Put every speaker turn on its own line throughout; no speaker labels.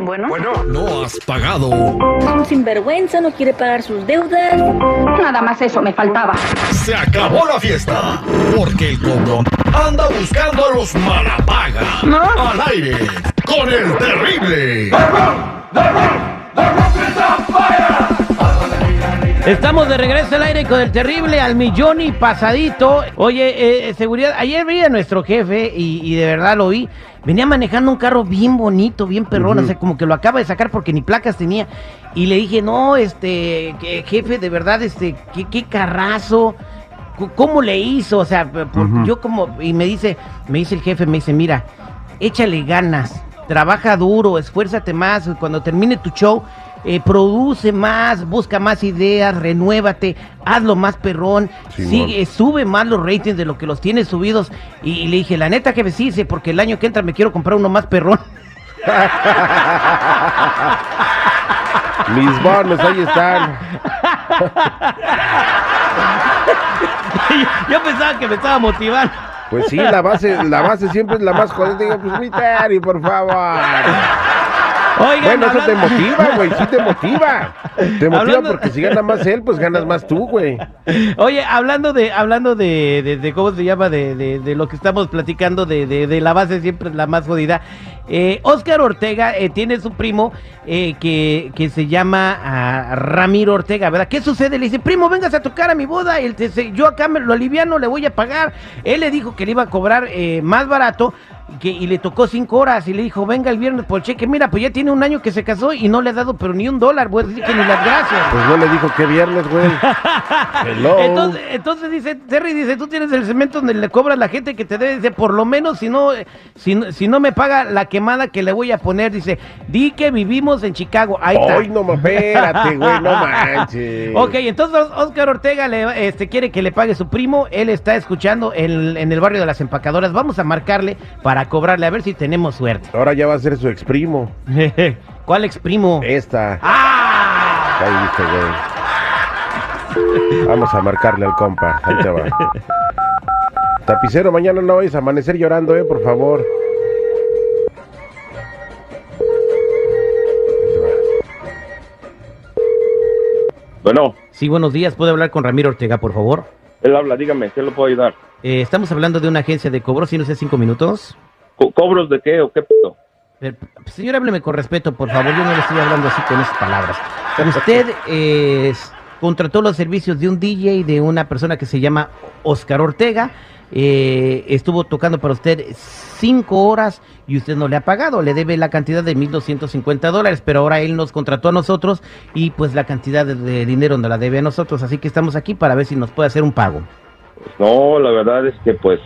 Bueno.
No has pagado.
Un sinvergüenza no quiere pagar sus deudas.
Nada más eso me faltaba.
Se acabó la fiesta. Porque el cobrón anda buscando a los malapaga. Al aire. Con el terrible.
Estamos de regreso al aire con el terrible al millón y pasadito. Oye, eh, seguridad, ayer vi a nuestro jefe y, y de verdad lo vi. Venía manejando un carro bien bonito, bien perrón, o sea, como que lo acaba de sacar porque ni placas tenía. Y le dije, no, este, jefe, de verdad, este, qué, qué carrazo. ¿Cómo le hizo? O sea, por- yo como, y me dice, me dice el jefe, me dice, mira, échale ganas, trabaja duro, esfuérzate más, cuando termine tu show, eh, produce más, busca más ideas, renuévate, hazlo más perrón, sigue, sube más los ratings de lo que los tienes subidos. Y, y le dije, la neta que sí, dice, porque el año que entra me quiero comprar uno más perrón.
Mis bonos, ahí están.
Yo pensaba que me estaba motivando.
Pues sí, la base, la base siempre es la más jodida. Digo, pues mi Terry, por favor.
Oigan,
Bueno, eso te motiva, güey, sí te motiva. Te motiva
Hablando-
porque si gana más él, pues ganas más tú, güey.
Oye, hablando de, hablando de, de- de cómo se llama, de, de- lo que estamos platicando, de, la base siempre es la más jodida. Eh, Oscar Ortega eh, tiene su primo eh, que, que se llama ah, Ramiro Ortega, ¿verdad? ¿Qué sucede? Le dice, primo, vengas a tocar a mi boda. Yo acá me lo aliviano, le voy a pagar. Él le dijo que le iba a cobrar eh, más barato. Que, y le tocó cinco horas y le dijo, venga el viernes por cheque. Mira, pues ya tiene un año que se casó y no le ha dado pero ni un dólar. Voy a decir que ni las gracias.
Pues no le dijo que viernes, güey.
Entonces, entonces dice, Terry dice, tú tienes el cemento donde le cobras la gente que te debe, dice, por lo menos si no, si, si no me paga la quemada que le voy a poner, dice, di que vivimos en Chicago, ahí está.
Ay, no, espérate, güey, no manches.
Ok, entonces Oscar Ortega le, este, quiere que le pague su primo, él está escuchando en, en el barrio de las empacadoras, vamos a marcarle para cobrarle, a ver si tenemos suerte.
Ahora ya va a ser su ex primo.
¿Cuál ex primo?
Esta.
¡Ah!
Ahí viste, güey. Vamos a marcarle al compa. Ahí te va. Tapicero, mañana no vayas a amanecer llorando, eh, por favor. Ahí te va.
Bueno,
Sí, buenos días, ¿puedo hablar con Ramiro Ortega, por favor?
él habla, dígame, ¿qué le puedo ayudar?
Eh, estamos hablando de una agencia de cobros, si no sé, cinco minutos.
Co- ¿Cobros de qué o qué pedo?
Señor, hábleme con respeto, por favor. Yo no le estoy hablando así con esas palabras. Usted eh, contrató los servicios de un DJ, de una persona que se llama Oscar Ortega. eh, estuvo tocando para usted cinco horas y usted no le ha pagado. Le debe la cantidad de 1.250 dólares, pero ahora él nos contrató a nosotros y pues la cantidad de, de dinero no la debe a nosotros. Así que estamos aquí para ver si nos puede hacer un pago.
Pues no, la verdad es que pues,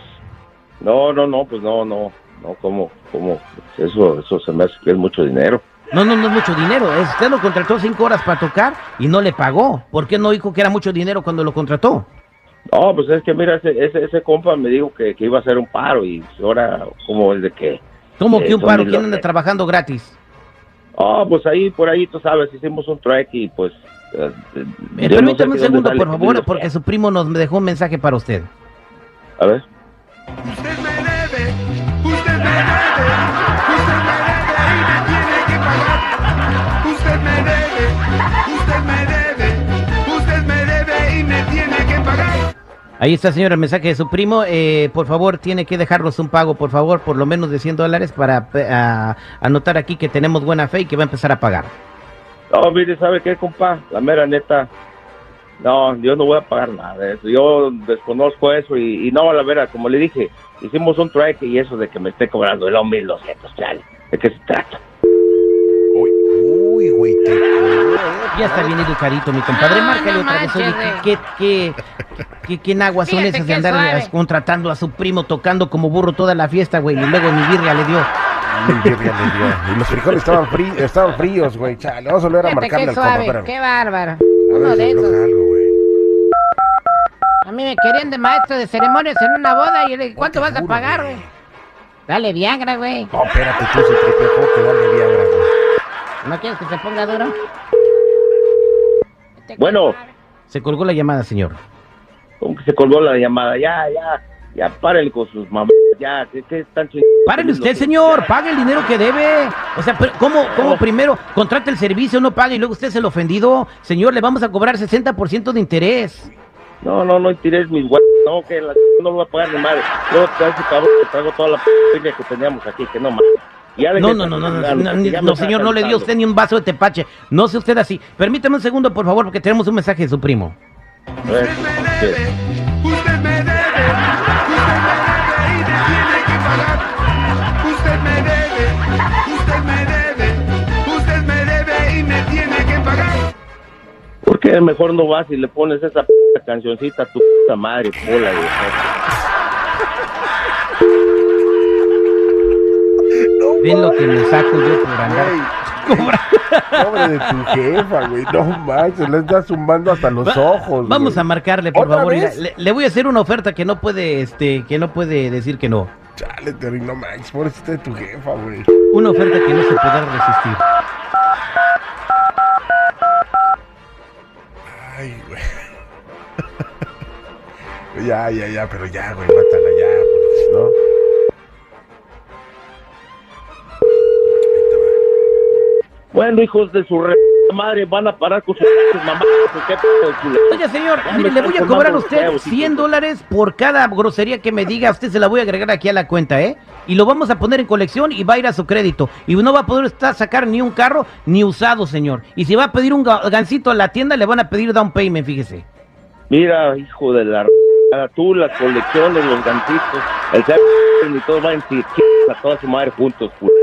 no, no, no, pues no, no, no, ¿cómo, cómo? Eso, eso se me hace que es mucho dinero.
No, no, no es mucho dinero. es- Usted lo contrató cinco horas para tocar y no le pagó. ¿Por qué no dijo que era mucho dinero cuando lo contrató?
No, pues es que mira, ese, ese, ese compa me dijo que, que iba a hacer un paro y ahora, como el de que?
¿Cómo
Eh,
que un
son
paro? ¿Quién anda trabajando gratis?
Ah, pues ahí, por ahí, tú sabes, hicimos un track y pues... eh,
Eh,
no sé
permítame un segundo, por favor, porque su primo nos dejó un mensaje para usted.
A ver.
Usted me
Ahí está, señor, el mensaje de su primo. Eh, por favor, tiene que dejarnos un pago, por favor, por lo menos de 100 dólares para eh, a- anotar aquí que tenemos buena fe y que va a empezar a pagar.
No, mire, ¿sabe qué, compa? La mera neta, no, yo no voy a pagar nada de eso. Yo desconozco eso y, y no, la vera, como le dije, hicimos un track y eso de que me esté cobrando el 1200, chale. ¿De qué se trata?
Uy, uy, güey. te-
Ya está bien educadito, mi compadre.
No,
Márcale
no
otra vez. Oye, ¿qué, qué, qué, qué naguas son esas de andar
suave.
contratando a su primo tocando como burro toda la fiesta, güey? Y luego ni birria le dio.
Ay, birria le dio. Y los frijoles estaban, frí- estaban fríos, güey. Chale, vamos a volver a
Fíjate
marcarle
qué
al compa.
suave,
espérame.
qué bárbaro.
A
Uno
ver
de
si
esos.
algo, güey.
A mí me querían de maestro de ceremonias en una boda y yo le dije, ¿cuánto vas a pagar,
güey.
güey? Dale Viagra, güey.
No, espérate, tú se tripejó que dale Viagra, güey.
¿No quieres que se ponga duro?
Bueno.
Se colgó la llamada, señor.
Como que se colgó la llamada, ya, ya. Ya párenle con sus mamás, ya, ¿qué, qué están
Párele usted, señor, pague el dinero que debe. O sea, pero ¿cómo, cómo primero contrata el servicio, no paga y luego usted es el ofendido? Señor, le vamos a cobrar 60% de interés.
No, no, no tires mis güey. No, que la no lo voy a pagar ni madre. Luego te hace cabrón que traigo toda la p que teníamos aquí, que no mames. Ya
No, no, no, no, no, señor, no le dio usted ni un vaso de tepache. No sea usted así. Permítame un segundo, por favor, porque tenemos un mensaje de su primo.
Usted me debe, usted me debe, usted me debe y me tiene que pagar. Usted me debe, usted me debe, usted me debe y me tiene que pagar.
¿Por qué mejor no vas y le pones esa p cancioncita a tu puta madre, pola, güey?
Ven lo que me saco yo por andar.
Pobre de tu jefa, güey. No manches, le está zumbando hasta los
Va-
ojos.
Vamos
güey.
a marcarle, por
¿Otra
favor. Le, le voy a hacer una oferta que no puede, este, que no puede decir que no.
Chale, Terry, no manches, pobrecita de tu jefa, güey.
Una oferta que no se podrá resistir.
Ay, güey. ya, ya, ya, pero ya, güey, mátala ya, porque si no.
Bueno, hijos de su re madre, van a parar con sus mamás.
Oiga, señor, mire, le voy a cobrar a usted
los huevos,
100
hijos.
dólares por cada grosería que me diga. Usted se la voy a agregar aquí a la cuenta, ¿eh? Y lo vamos a poner en colección y va a ir a su crédito. Y no va a poder estar sacar ni un carro ni usado, señor. Y si va a pedir un ga- gancito a la tienda, le van a pedir down payment, fíjese.
Mira, hijo de la tú, las colecciones, los gancitos, el ser y todo van a decir, a toda su madre juntos, culero.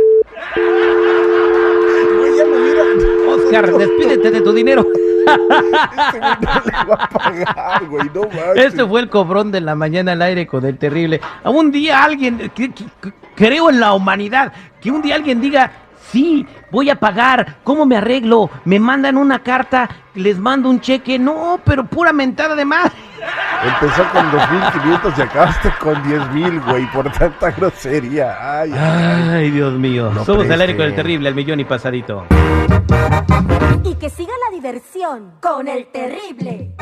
Güey, ya me hubiera.
Despídete de tu dinero.
Este güey no le va a pagar, güey, no manches.
Este fue el cobrón de la mañana al aire con el terrible. Un día alguien, que- creo en la humanidad, que un día alguien diga, sí, voy a pagar, ¿cómo me arreglo? Me mandan una carta, les mando un cheque, no, pero pura mentada de madre.
Empezó con 2.500 y acabaste con 10.000, güey, por tanta grosería. Ay, ay.
Ay, Dios mío.
No
Somos al aire con el terrible, al millón y pasadito.
Y que siga la diversión con el terrible.